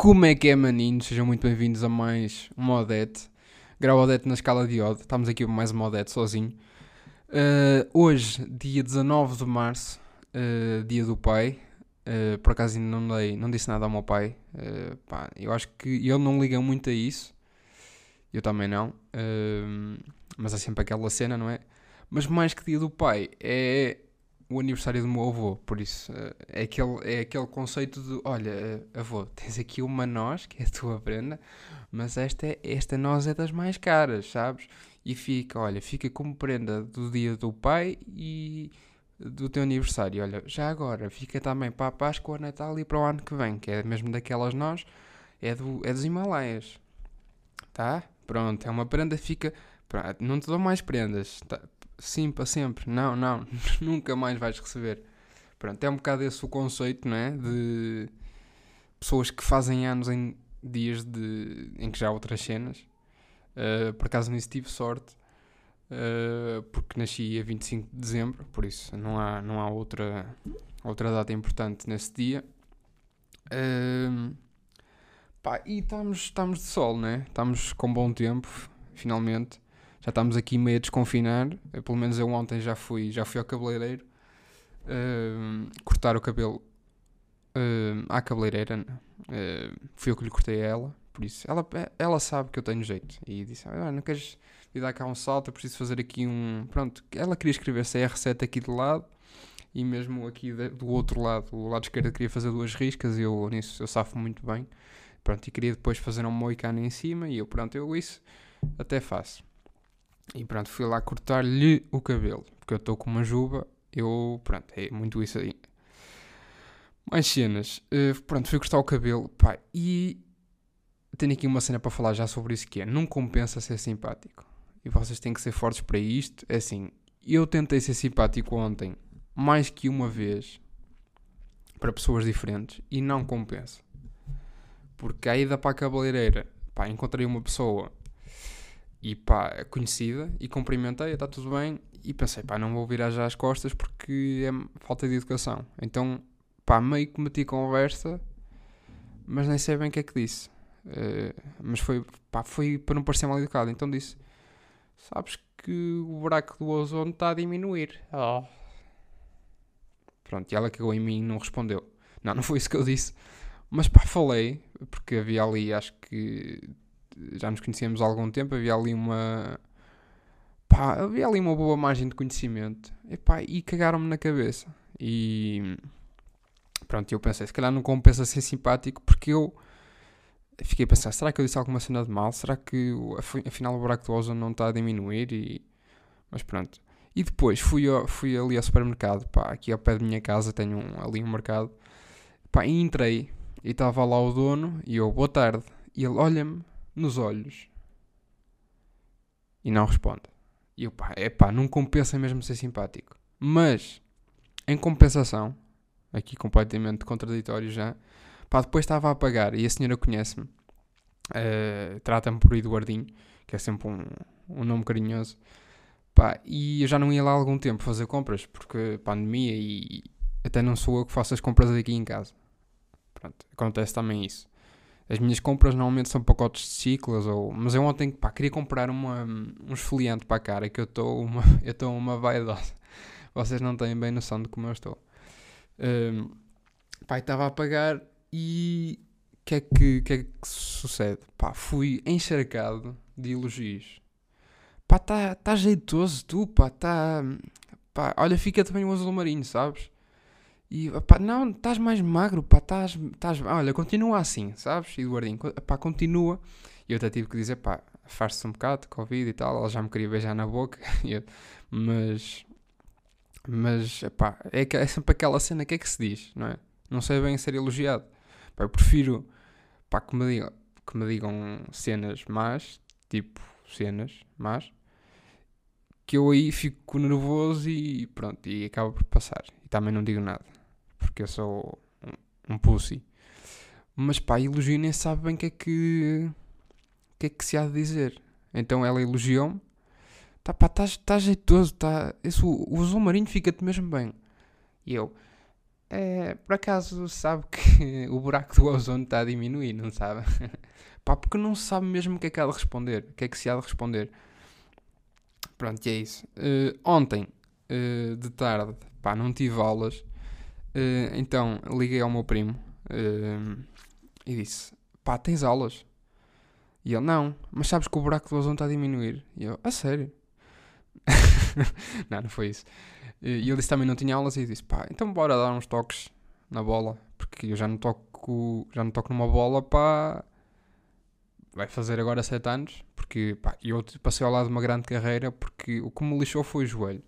Como é que é, maninhos? Sejam muito bem-vindos a mais uma Odete. Grau Odete na escala de Ode. Estamos aqui para mais uma Odete sozinho. Uh, hoje, dia 19 de março, uh, dia do pai. Uh, por acaso ainda não, dei, não disse nada ao meu pai. Pá, eu acho que ele não liga muito a isso. Eu também não. mas é sempre aquela cena, não é? Mas mais que dia do pai, é o aniversário do meu avô, por isso uh, é, aquele, é aquele conceito de olha, uh, avô, tens aqui uma noz, que é a tua prenda, mas esta, é, esta noz é das mais caras, sabes? E fica, olha, fica como prenda do dia do pai e do teu aniversário. Olha, já agora, fica também para a Páscoa, Natal e para o ano que vem, que é mesmo daquelas nós, é, do, é dos Himalaias. Tá? Pronto, é uma prenda, fica. Não te dou mais prendas. Tá? Sim para sempre. Não, não, nunca mais vais receber. Pronto, é um bocado esse o conceito, não é? De pessoas que fazem anos em dias de, em que já há outras cenas. Uh, por acaso nisso tive sorte, uh, porque nasci a 25 de dezembro, por isso não há, não há outra, outra data importante nesse dia. Uh, pá, e estamos, estamos de sol, né? Estamos com bom tempo, finalmente já estamos aqui meio a desconfinar. Eu, pelo menos eu ontem já fui, já fui ao cabeleireiro uh, cortar o cabelo uh, à cabeleireira. Uh, fui eu que lhe cortei a ela, por isso ela, ela sabe que eu tenho jeito. E disse: ah, Não queres ir dar cá um salto? Eu preciso fazer aqui um. Pronto, ela queria escrever CR7 aqui do lado e mesmo aqui de, do outro lado, o lado esquerdo, queria fazer duas riscas. E eu nisso eu safo muito bem. Pronto, e queria depois fazer um moicano em cima. E eu, pronto, eu isso até faço. E pronto, fui lá cortar-lhe o cabelo. Porque eu estou com uma juba. Eu, pronto, é muito isso aí. Mais cenas. Uh, pronto, fui cortar o cabelo. Pá, e tenho aqui uma cena para falar já sobre isso que é. Não compensa ser simpático. E vocês têm que ser fortes para isto. É assim, eu tentei ser simpático ontem mais que uma vez para pessoas diferentes e não compensa. Porque a ida para a cabeleireira, pá, encontrei uma pessoa e pá, conhecida, e cumprimentei, está tudo bem, e pensei, pá, não vou virar já as costas porque é falta de educação. Então, pá, meio que meti conversa, mas nem sei bem o que é que disse. Uh, mas foi, pá, foi para não parecer mal educado. Então disse: Sabes que o buraco do ozono está a diminuir. Oh. Pronto, e ela cagou em mim e não respondeu. Não, não foi isso que eu disse. Mas pá, falei, porque havia ali, acho que já nos conhecíamos há algum tempo, havia ali uma. Pá, havia ali uma boa margem de conhecimento. E, e cagaram-me na cabeça. E. Pronto, eu pensei, se calhar não compensa ser simpático, porque eu. Fiquei a pensar, será que eu disse alguma cena de mal? Será que afinal o buraco do ozone não está a diminuir? E... Mas pronto. E depois fui, ao, fui ali ao supermercado, pá, aqui ao pé da minha casa tenho um, ali um mercado. Pá, e entrei e estava lá o dono e eu, boa tarde. E ele olha-me nos olhos e não responde. E eu, pá, é pá, não compensa mesmo ser simpático. Mas, em compensação, aqui completamente contraditório já, pá, depois estava a pagar e a senhora conhece-me, uh, trata-me por Eduardinho, que é sempre um, um nome carinhoso, pá, e eu já não ia lá há algum tempo fazer compras, porque pandemia e até não sou eu que faço as compras aqui em casa. Pronto, acontece também isso. As minhas compras normalmente são pacotes de ciclos, ou... mas eu ontem pá, queria comprar uma, um esfoliante para a cara, que eu estou uma, eu estou uma vaidosa. Vocês não têm bem noção de como eu estou. Um, estava a pagar e o que, é que, que é que sucede? Pá, fui encharcado de elogios. Pá, está tá jeitoso tu, pá, está... Pá, olha, fica também o azul marinho, sabes? E pá, não, estás mais magro, pá, estás, estás. Olha, continua assim, sabes? Eduardinho, pá, continua. E eu até tive que dizer, pá, faz-se um bocado de Covid e tal. Ela já me queria beijar na boca, mas. Mas, pá, é, é sempre aquela cena que é que se diz, não é? Não sei bem ser elogiado. Pá, eu prefiro, pá, que me digam, que me digam cenas más, tipo, cenas más, que eu aí fico nervoso e pronto, e acaba por passar. E também não digo nada porque eu sou um, um pussy. Mas pá, elogio nem sabe bem o que é que. que é que se há de dizer. Então ela elogiou-me. Tá pá, estás tá jeitoso, tá. Esse, o, o azul marinho fica-te mesmo bem. E eu. é, por acaso sabe que o buraco do ozono está a diminuir, não sabe? pá, porque não sabe mesmo o que é que há de responder, o que é que se há de responder. Pronto, e é isso. Uh, ontem, uh, de tarde, pá, não tive aulas, uh, então liguei ao meu primo e disse: pá, tens aulas? E ele: não, mas sabes que o buraco do ozono está a diminuir. E eu: a sério? não, não foi isso. E ele disse também não tinha aulas e disse: pá, então bora dar uns toques na bola, porque eu já não toco, já não toco numa bola, pá. Vai fazer agora 7 anos, porque pá, eu passei ao lado de uma grande carreira, porque o que me lixou foi o joelho.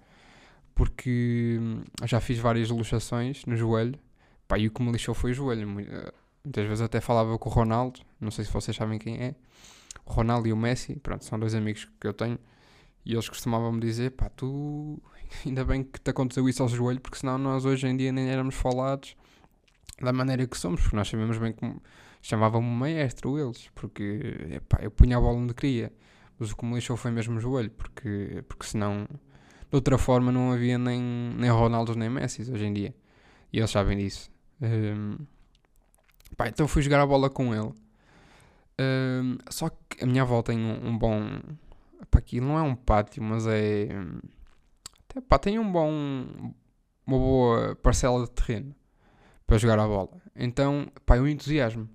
Porque hum, já fiz várias luxações no joelho, pá, e o que me lixou foi o joelho. Eh, muitas vezes até falava com o Ronaldo, não sei se vocês sabem quem é. O Ronaldo e o Messi, pronto, são dois amigos que eu tenho. E eles costumavam me dizer: pá, tu ainda bem que te aconteceu isso ao joelho, porque senão nós hoje em dia nem éramos falados da maneira que somos, porque nós sabemos bem como chamavam-me maestro eles, porque epá, eu punha a bola onde queria, mas o que me lixou foi mesmo o joelho, porque, porque senão de outra forma não havia nem, nem Ronaldo nem Messi hoje em dia, e eles sabem disso. Um, pá, então fui jogar a bola com ele. Um, só que a minha avó tem um, um bom. Pá, aquilo não é um pátio, mas é até, pá, tem um bom, uma boa parcela de terreno para jogar a bola. Então, pá, eu entusiasmo.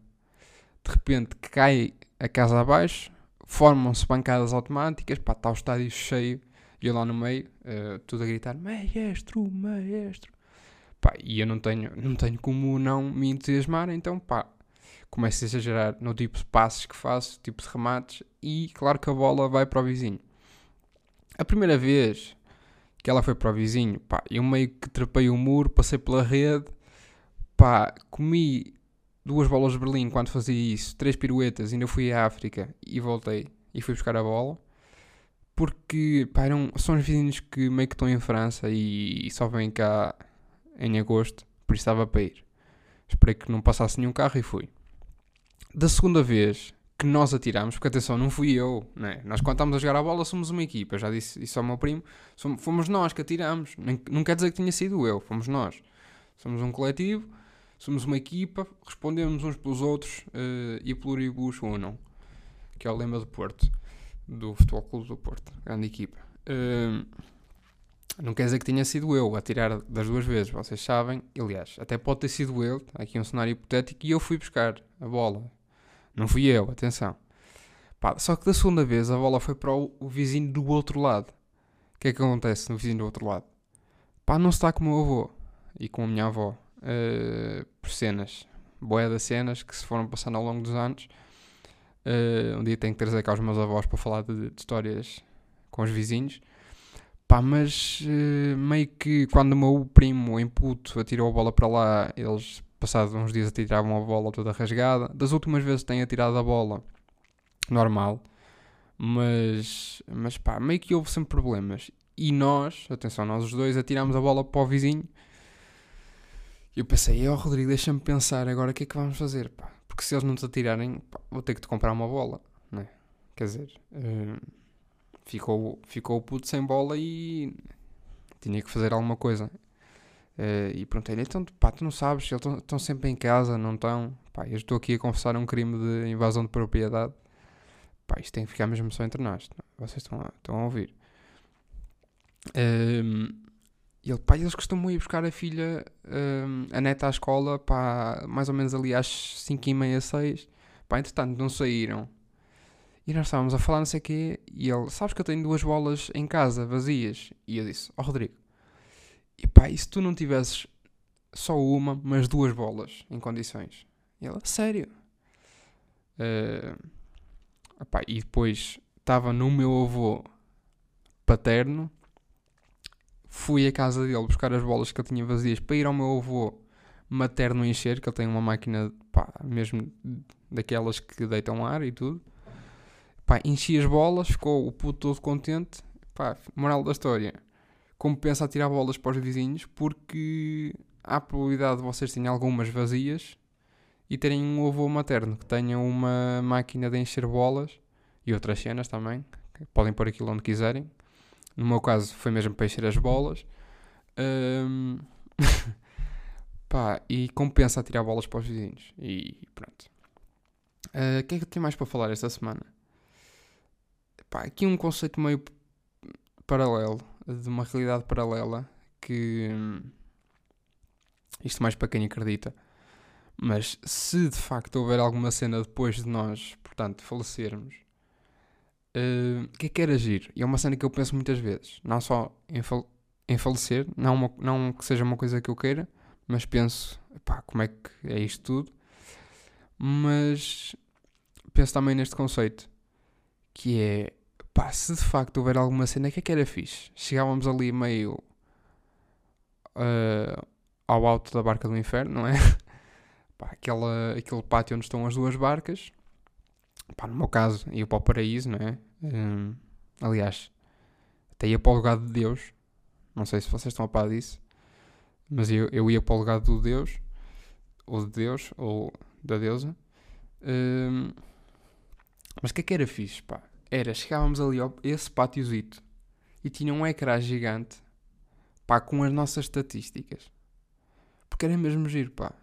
De repente cai a casa abaixo, formam-se bancadas automáticas, pá, está o estádio cheio, e eu lá no meio, uh, tudo a gritar, maestro, maestro. Pá, e eu não tenho, não tenho como não me entusiasmar, então, pá, começo a exagerar no tipo de passes que faço, tipo de remates, e claro que a bola vai para o vizinho. A primeira vez que ela foi para o vizinho, pá, eu meio que trepei o muro, passei pela rede, pá, comi duas bolas de Berlim quando fazia isso, três piruetas, ainda fui à África e voltei e fui buscar a bola. Porque, pá, eram, são os vizinhos que meio que estão em França e, e só vêm cá em agosto, por isso estava para ir. Esperei que não passasse nenhum carro e fui. Da segunda vez, que nós atiramos, porque atenção, não fui eu, né? nós quando estamos a jogar a bola somos uma equipa, já disse isso ao meu primo, somos, fomos nós que atiramos, Nem, não quer dizer que tenha sido eu, fomos nós. Somos um coletivo, somos uma equipa, respondemos uns pelos outros uh, e pluribus unam, que é o lema do Porto, do Futebol Clube do Porto, grande equipa. Uh, não quer dizer que tenha sido eu a tirar das duas vezes, vocês sabem, aliás, até pode ter sido eu, aqui um cenário hipotético, e eu fui buscar a bola, não fui eu, atenção. Pá, só que da segunda vez a bola foi para o, o, vizinho do outro lado. O que é que acontece no vizinho do outro lado? Pá, não está com o meu avô e com a minha avó. Uh, por cenas. Boé das cenas que se foram passando ao longo dos anos. Uh, um dia tenho que trazer cá os meus avós para falar de, de histórias com os vizinhos. Pá, mas uh, meio que quando o meu primo em puto atirou a bola para lá, eles passados uns dias atiravam a bola toda rasgada. Das últimas vezes tenho atirado a bola normal, mas, mas pá, meio que houve sempre problemas. E nós, atenção, nós os dois atirámos a bola para o vizinho. E eu pensei, ó oh, Rodrigo, deixa-me pensar agora o que é que vamos fazer, pá. Porque se eles não te atirarem, pá, vou ter que te comprar uma bola, né? Quer dizer, uh, ficou, ficou o puto sem bola e tinha que fazer alguma coisa. Uh, e perguntei-lhe, então, pá, tu não sabes, eles estão sempre em casa, não estão? Pá, eu estou aqui a confessar um crime de invasão de propriedade. Pá, isto tem que ficar mesmo só entre nós. Vocês estão a, estão a ouvir. Um, e ele, pá, eles costumam ir buscar a filha, um, a neta à escola, pá, mais ou menos ali às 5 e meia, 6. Pá, entretanto, não saíram. E nós estávamos a falar não sei o quê, e ele, sabes que eu tenho duas bolas em casa, vazias? E eu disse, ó oh, Rodrigo, e pá, e se tu não tivesses só uma, mas duas bolas em condições? E ela, sério? Uh, epá, e depois estava no meu avô paterno, fui à casa dele buscar as bolas que eu tinha vazias para ir ao meu avô materno encher, que ele tem uma máquina, pá, mesmo daquelas que deitam ar e tudo. Pá, enchi as bolas, ficou o puto todo contente. Pá, moral da história compensa a tirar bolas para os vizinhos porque há probabilidade de vocês terem algumas vazias e terem um avô materno que tenha uma máquina de encher bolas e outras cenas também. Podem pôr aquilo onde quiserem. No meu caso foi mesmo para encher as bolas. Um... Pá, e compensa tirar bolas para os vizinhos. E pronto. O uh, que é que eu tenho mais para falar esta semana? Pá, aqui um conceito meio paralelo, de uma realidade paralela, que. Hum, isto mais para quem acredita. Mas se de facto houver alguma cena depois de nós, portanto, falecermos, o que é que era agir? E é uma cena que eu penso muitas vezes. Não só em, fal em falecer, não, uma, não que seja uma coisa que eu queira, mas penso, pá, como é que é isto tudo? Mas penso também neste conceito, que é, pá, se de facto houver alguma cena, que é que era fixe? Chegávamos ali meio uh, ao alto da barca do inferno, não é? pá, aquela, aquele pátio onde estão as duas barcas. Pá, no meu caso, ia para o paraíso, não é? Um, aliás, até ia para o lugar de Deus. Não sei se vocês estão a par disso. Mas eu, eu ia para o lugar do Deus. Ou de Deus, ou da deusa. Um, mas o que é que era fixe, pá? Era, chegávamos ali a esse pátiozito e tinha um ecrã gigante, pá, com as nossas estatísticas. Porque era mesmo giro, pá.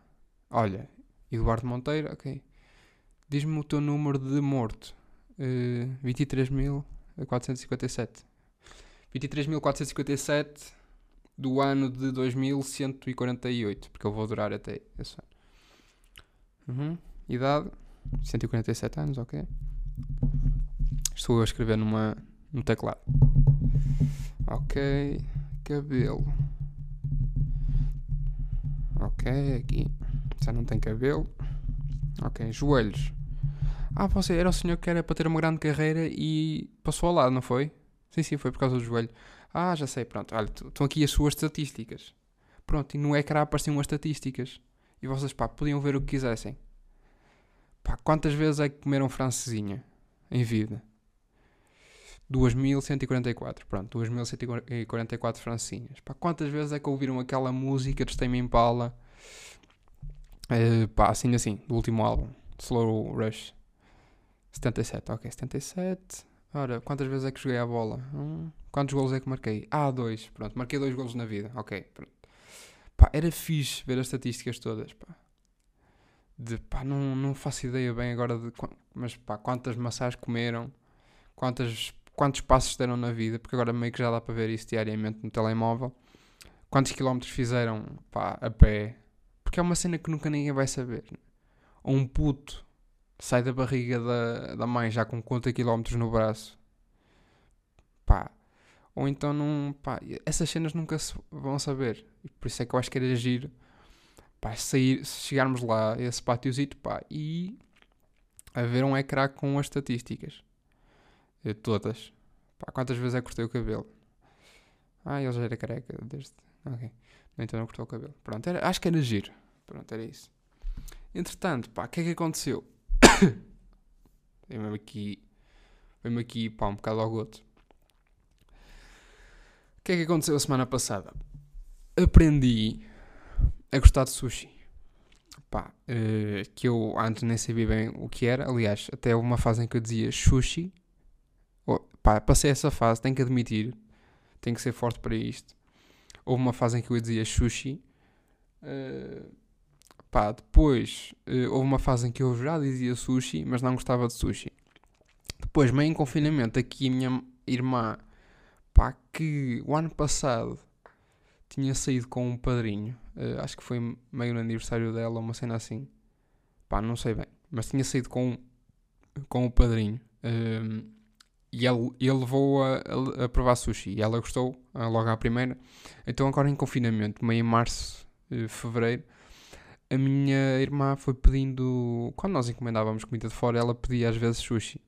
Olha, Eduardo Monteiro, ok. Diz-me o teu número de morto. Uh, 23.457. 23.457 do ano de 2148. Porque eu vou durar até esse ano. Uhum. Idade: 147 anos, ok. Estou a escrever numa, no teclado. Ok. Cabelo. Ok, aqui. Já não tem cabelo. Ok, joelhos. Ah, você era o senhor que era para ter uma grande carreira e passou ao lado, não foi? Sim, sim, foi por causa do joelho. Ah, já sei, pronto. Olha, estão aqui as suas estatísticas. Pronto, e no ecrã apareciam as estatísticas. E vocês, pá, podiam ver o que quisessem. Pá, quantas vezes é que comeram francesinha em vida? 2144. Pronto, 2144 francinhas. Pá, quantas vezes é que ouviram aquela música de Tame Impala? Uh, pá, assim assim, do último álbum, Slow Rush. 77, ok, 77. Ora, quantas vezes é que joguei a bola? Hum, quantos golos é que marquei? Ah, dois. Pronto, marquei dois golos na vida. Ok, pronto. Pá, era fixe ver as estatísticas todas, pá. De, pá, não, não faço ideia bem agora de... Mas, pá, quantas maçãs comeram? Quantas quantos passos deram na vida, porque agora meio que já dá para ver isso diariamente no telemóvel. Quantos quilómetros fizeram pá, a pé, porque é uma cena que nunca ninguém vai saber. Ou um puto sai da barriga da, da mãe já com 50 quilómetros no braço, pá. Ou então não, pá, essas cenas nunca se vão saber. E por isso é que eu acho que era giro, pá, sair, chegarmos lá, esse pátiozito, pá, e haver um ecrã com as estatísticas. Eu, todas. Pá, quantas vezes é que cortei o cabelo? Ah, ele já era careca desde. Ok. Então não cortou o cabelo. Pronto, era, acho que era giro. Pronto, era isso. Entretanto, pá, o que é que aconteceu? Veio-me aqui. Veio-me aqui, pá, um bocado ao goto. O que é que aconteceu a semana passada? Aprendi a gostar de sushi. Pá, uh, que eu antes nem sabia bem o que era. Aliás, até houve uma fase em que eu dizia sushi pá, passei essa fase, tenho que admitir, tenho que ser forte para isto. Houve uma fase em que eu dizia sushi. Uh, pá, depois uh, houve uma fase em que eu já dizia sushi, mas não gostava de sushi. Depois, meio em confinamento, aqui a minha irmã, pá, que o ano passado tinha saído com um padrinho, uh, acho que foi meio no aniversário dela, uma cena assim, pá, não sei bem, mas tinha saído com, com o padrinho. Uh, e ele, ele levou a, provar sushi e ela gostou logo à primeira. Então, agora em confinamento, meio março, eh, fevereiro, a minha irmã foi pedindo. Quando nós encomendávamos comida de fora, ela pedia às vezes sushi.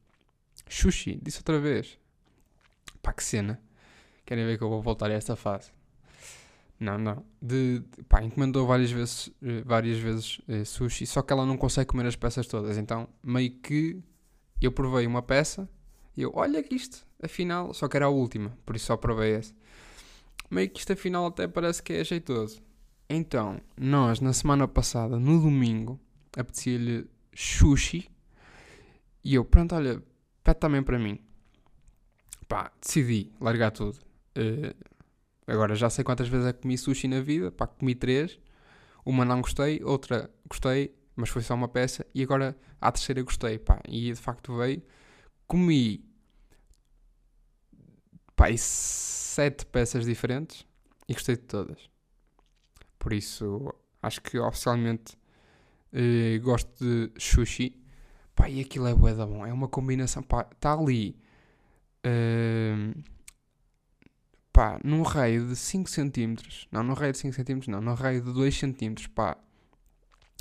Sushi, disse outra vez. Pá, que cena. Querem ver que eu vou voltar a esta fase? Não, não. De, de, pá, encomendou várias vezes, eh, várias vezes eh, sushi, só que ela não consegue comer as peças todas. Então, meio que eu provei uma peça e eu, olha que isto, afinal, só que era a última, por isso só provei essa. Meio que isto afinal até parece que é jeitoso. Então, nós na semana passada, no domingo, apetecia-lhe sushi. E eu, pronto, olha, pede também para mim. Pá, decidi largar tudo. Uh, agora já sei quantas vezes é que comi sushi na vida. Pá, comi três. Uma não gostei, outra gostei, mas foi só uma peça. E agora a terceira gostei, pá. E de facto veio. Comi, pá, sete peças diferentes e gostei de todas. Por isso, acho que oficialmente eh, gosto de sushi. Pá, e aquilo é bué da bom. É uma combinação, pá, está ali. eh, pá, num raio de 5 cm, não, num raio de 5 cm, não, num raio de 2 cm, pá,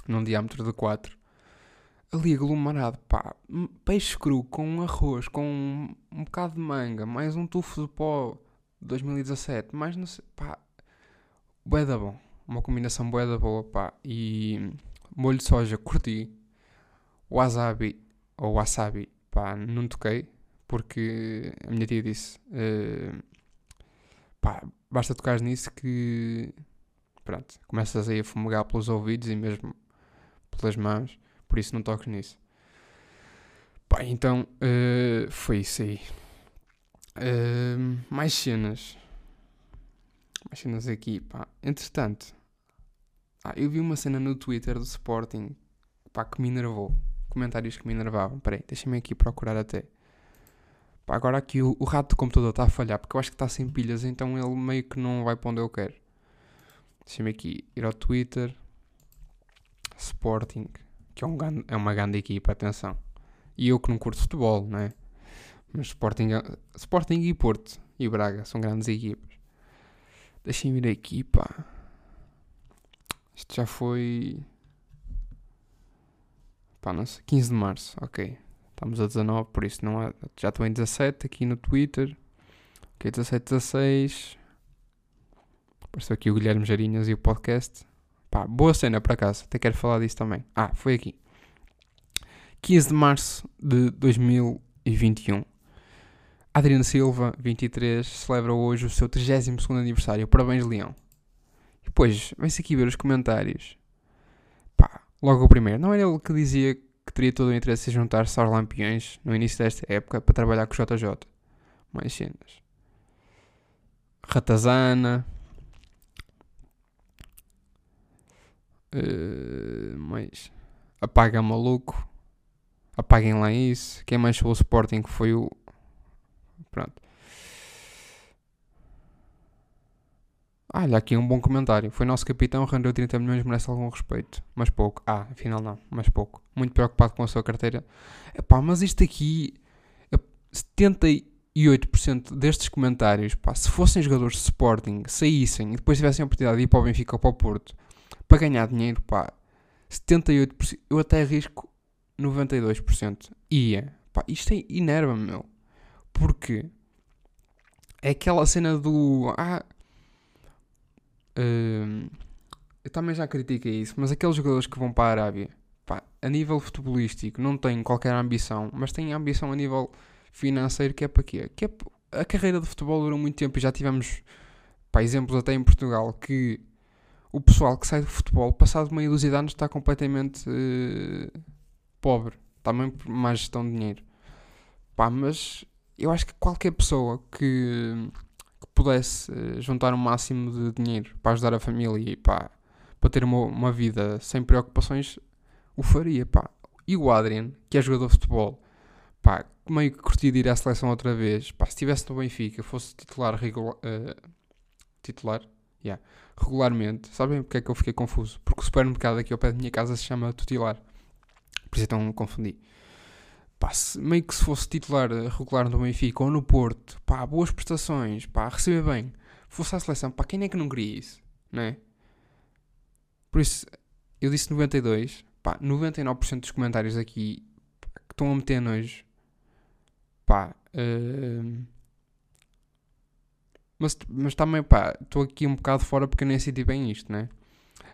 num diâmetro de 4, ali aglomerado, pá, peixe cru com arroz, com um, um bocado de manga, mais um tufo de pó de 2017, mais não sei, pá, bué da bom, uma combinação bué da boa, pá, e molho de soja, curti, wasabi, ou wasabi, pá, não toquei, porque a minha tia disse... eh, pá, basta tocar nisso que pronto, começas aí a fumegar pelos ouvidos e mesmo pelas mãos, por isso não toques nisso. Pá, então eh, foi isso aí. Eh, mais cenas. Mais cenas aqui, pá. Entretanto, ah, eu vi uma cena no Twitter do Sporting, pá, que me enervou. Comentários que me enervavam. Peraí, deixa-me aqui procurar até. Pá, agora aqui o, o rato do computador está a falhar porque eu acho que está sem pilhas, então ele meio que não vai para onde eu quero. Deixa-me aqui ir ao Twitter. Sporting, que é, um, é uma grande equipa, atenção. E eu que não curto futebol, não é? Mas Sporting, Sporting e Porto e Braga são grandes equipas. Deixem-me ir aqui, pá. Isto já foi. Pá, não sei. 15 de março, ok. Estamos a 19, por isso não há. Já estou em 17 aqui no Twitter. Ok, 17, 16. Apareceu aqui o Guilherme Jarinhas e o podcast. Pá, boa cena por acaso. Até quero falar disso também. Ah, foi aqui. 15 de março de 2021. Adriano Silva, 23, celebra hoje o seu 32 aniversário. Parabéns, Leão. E depois, vem-se aqui ver os comentários. Pá, logo o primeiro. Não era ele que dizia que teria todo o interesse em juntar-se aos Lampiões no início desta época para trabalhar com o JJ. Mais cenas. Ratazana. Mais. Apaga maluco. Apaguem lá isso. Quem manchou o Sporting foi o. Pronto. Ah, olha aqui um bom comentário. Foi nosso capitão, rendeu 30 milhões, merece algum respeito. Mas pouco. Ah, afinal não, mas pouco. Muito preocupado com a sua carteira. Epá, mas isto aqui. é 78% destes comentários, pá, se fossem jogadores de Sporting, saíssem e depois tivessem a oportunidade de ir para o Benfica ou para o Porto para ganhar dinheiro, pá, 78%, eu até arrisco 92%. Ia. Pá, isto é inerva, meu. Porque é aquela cena do. Ah, hum, eu também já critiquei isso, mas aqueles jogadores que vão para a Arábia, pá, a nível futebolístico, não têm qualquer ambição, mas têm ambição a nível financeiro, que é para quê? Que é, a carreira de futebol durou muito tempo e já tivemos pá, exemplos até em Portugal que o pessoal que sai do futebol, passado meia dúzia de anos, está completamente eh, pobre. Também por má gestão de dinheiro. Pá, mas eu acho que qualquer pessoa que, que pudesse eh, juntar o máximo de dinheiro para ajudar a família e pá, para ter uma, uma vida sem preocupações, o faria, pá. E o Adrian, que é jogador de futebol, pá, meio que curtia de ir à seleção outra vez, pá, se estivesse no Benfica, fosse titular regula- eh, titular, yeah, regularmente, sabem porque é que eu fiquei confuso? Porque o supermercado aqui ao pé da minha casa se chama Tutilar, por isso então me confundi. Pá, meio que se fosse titular eh, regular no Benfica ou no Porto, pá, boas prestações, pá, receber bem, fosse à seleção, pá, quem é que não queria isso, não é? Por isso, eu disse 92, pá, 99% dos comentários aqui pá, que estão a meter nojo, pá, hum, mas, mas também, pá, estou aqui um bocado fora porque eu nem senti bem isto, né?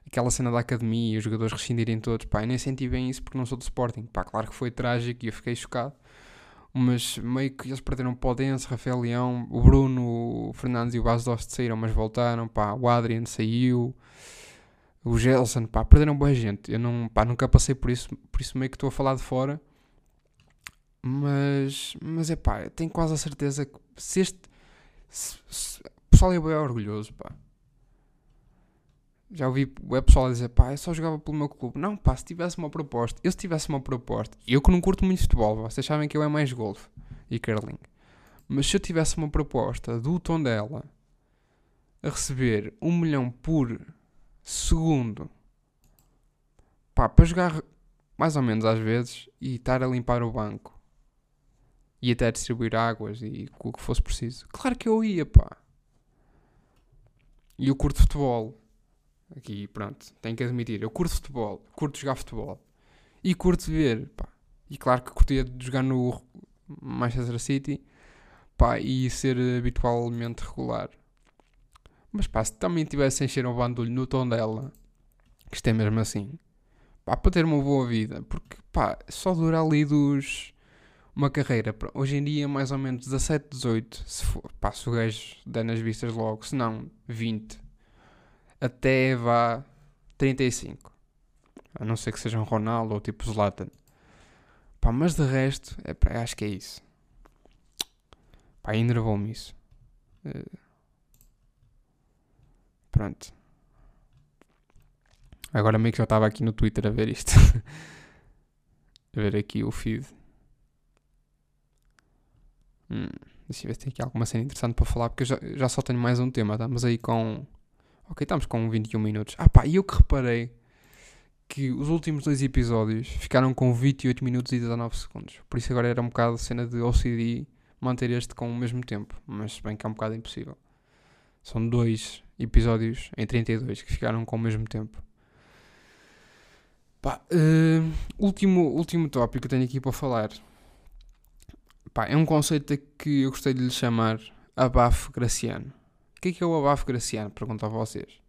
Aquela cena da academia e os jogadores rescindirem todos, pá, eu nem senti bem isso porque não sou do Sporting, pá, claro que foi trágico e eu fiquei chocado, mas meio que eles perderam o Dense, Rafael Leão, o Bruno, o Fernandes e o Bas Dost saíram, mas voltaram, pá, o Adrian saiu, o Gelson, pá, perderam boa gente, eu não, pá, nunca passei por isso, por isso meio que estou a falar de fora, mas, mas é pá, tenho quase a certeza que se este, se, se- o pessoal é bem orgulhoso, pá. Já ouvi o pessoal dizer, pá, eu só jogava pelo meu clube. Não, pá, se tivesse uma proposta, eu se tivesse uma proposta, eu que não curto muito futebol, vocês sabem que eu é mais golfe e curling. Mas se eu tivesse uma proposta do tom dela a receber um milhão por segundo, pá, para jogar mais ou menos às vezes e estar a limpar o banco e até distribuir águas e o que fosse preciso, claro que eu ia, pá. E eu curto futebol. Aqui, pronto, tenho que admitir. Eu curto futebol, curto jogar futebol. E curto ver, pá. E claro que curtia de jogar no Manchester City, pá, e ser habitualmente regular. Mas pá, se também tivesse a encher um bandulho no tom dela, que isto é mesmo assim, pá, para ter uma boa vida, porque pá, só dura ali dos uma carreira, hoje em dia mais ou menos 17, 18, se for, pá, se o gajo der nas vistas logo, se não 20, até vá 35. A não ser que seja um Ronaldo ou tipo Zlatan. Pá, mas de resto, é, pá, acho que é isso. Pá, enervou-me isso. Uh, pronto. Agora meio que já estava aqui no Twitter a ver isto. a ver aqui o feed. Hum, deixa eu ver se tem aqui alguma cena interessante para falar, porque eu já, já só tenho mais um tema. Estamos aí com. Ok, estamos com 21 minutos. Ah pá, e eu que reparei que os últimos dois episódios ficaram com 28 minutos e 19 segundos. Por isso agora era um bocado cena de OCD manter este com o mesmo tempo. Mas bem que é um bocado impossível. São dois episódios em 32 que ficaram com o mesmo tempo. Pá, uh, último, último tópico que tenho aqui para falar Pá, é um conceito que eu gostei de lhe chamar abafo graciano. O que é que é o abafo graciano? Pergunto a vocês.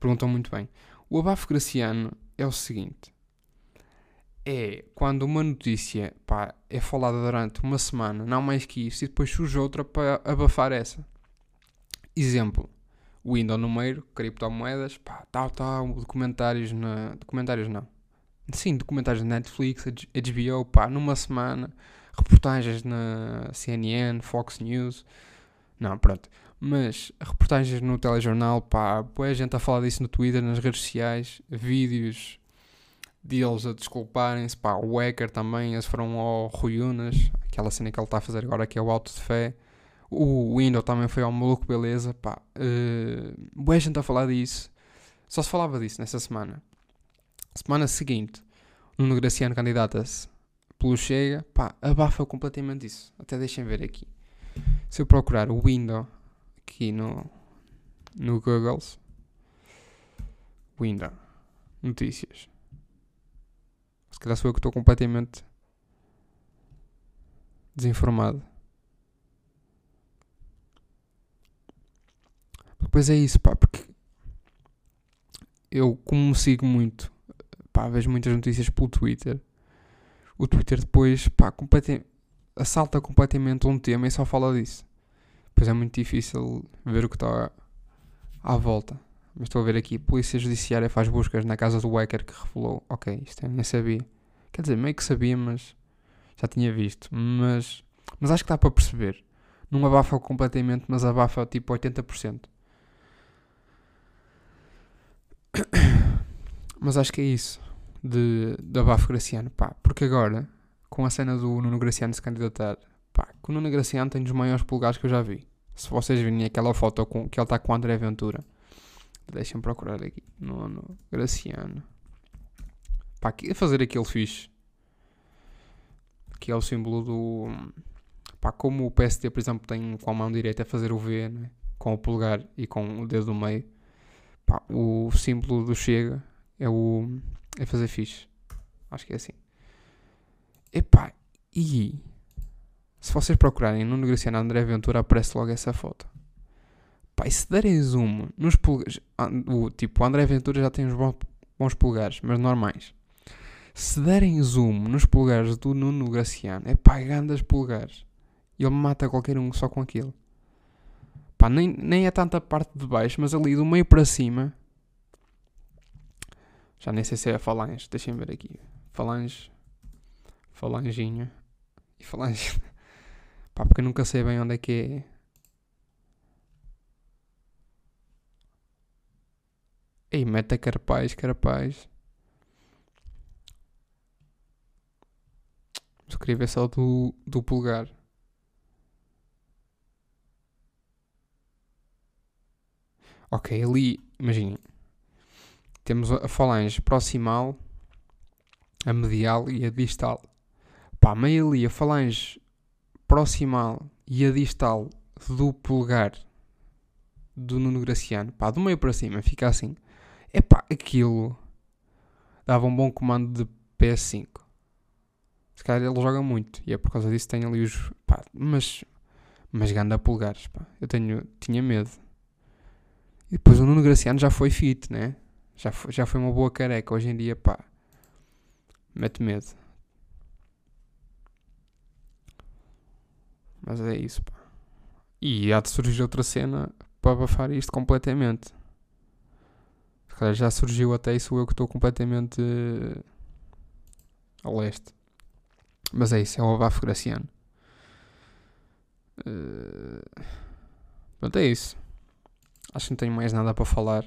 Perguntam muito bem. O abafo graciano é o seguinte. É quando uma notícia pá, é falada durante uma semana, não mais que isso, e depois surge outra para abafar essa. Exemplo. O Windows número, criptomoedas, pá, tal, tal, documentários na... Documentários não sim, documentários na Netflix, HBO, pá, numa semana, reportagens na CNN, Fox News, não, pronto. Mas reportagens no telejornal, pá, a gente a falar disso no Twitter, nas redes sociais, vídeos deles a desculparem-se, pá, o Hacker também, eles foram ao Rui Unas, aquela cena que ele está a fazer agora que é o Alto de Fé. O Windows também foi ao Maluco Beleza, pá. Uh, boa gente a falar disso. Só se falava disso nessa semana. Semana seguinte, Nuno Graciano candidata-se pelo Chega, pá, abafa completamente isso. Até deixem ver aqui. Se eu procurar o window aqui no, no Google, window, notícias. Se calhar sou eu que estou completamente desinformado. Depois é isso, pá, porque eu, como sigo muito pá, vejo muitas notícias pelo Twitter. O Twitter depois, pá, completem, assalta completamente um tema e só fala disso. Pois é muito difícil ver o que está à volta. Mas estou a ver aqui, Polícia Judiciária faz buscas na casa do hacker que revelou. Ok, isto eu nem sabia. Quer dizer, meio que sabia, mas já tinha visto. Mas, mas acho que dá para perceber. Não abafa completamente, mas abafa tipo 80%. Mas acho que é isso de, de abafo Graciano, pá. Porque agora, com a cena do Nuno Graciano se candidatar, pá, que o Nuno Graciano tem dos maiores polegares que eu já vi. Se vocês virem aquela foto com, que ele está com o André Ventura, deixem-me procurar aqui. Nuno Graciano. Pá, a fazer aquele fixe. Que é o símbolo do. Pá, como o PSD, por exemplo, tem com a mão direita a fazer o V, né? com o polegar e com o dedo do meio. Pá, o símbolo do Chega é o. É fazer fixe. Acho que é assim. E. Se vocês procurarem no Graciano André Ventura, aparece logo essa foto. Pá, e se derem zoom nos polegares. Ah, o, tipo, o André Ventura já tem uns bons, bons polegares, mas normais. Se derem zoom nos polegares do Nuno Graciano, é pá, grandes polegares. Ele mata qualquer um só com aquilo. Pá, nem, nem é tanta parte de baixo, mas ali do meio para cima já nem sei se é falange. Deixem ver aqui. Falange. Falanginha. E falange. Pá, porque eu nunca sei bem onde é que é. Ei, meta carapaz, carapaz. Só do, do pulgar. Ok, ali, imaginem. Temos a falange proximal, a medial e a distal. Pá, meio ali a falange proximal e a distal do polegar do Nuno Graciano, pá, do meio para cima, fica assim. É pá, aquilo dava um bom comando de PS5. Se calhar ele joga muito e é por causa disso tem ali os. pá, mas. mas ganda polegares, pá. Eu tenho, tinha medo. E depois o Nuno Graciano já foi fit, né? Já foi, já foi uma boa careca. Hoje em dia, pá, mete medo. Mas é isso, pá. E há de surgir outra cena para abafar isto completamente. Se calhar já surgiu até isso eu que estou completamente uh, a leste. Mas é isso, é o abafo graciano. Uh, pronto, é isso. Acho que não tenho mais nada para falar.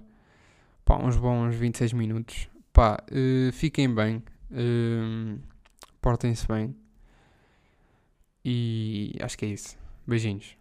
Pá, uns bons 26 minutos. Pá, uh, fiquem bem. Uh, Portem-se bem. E acho que é isso. Beijinhos.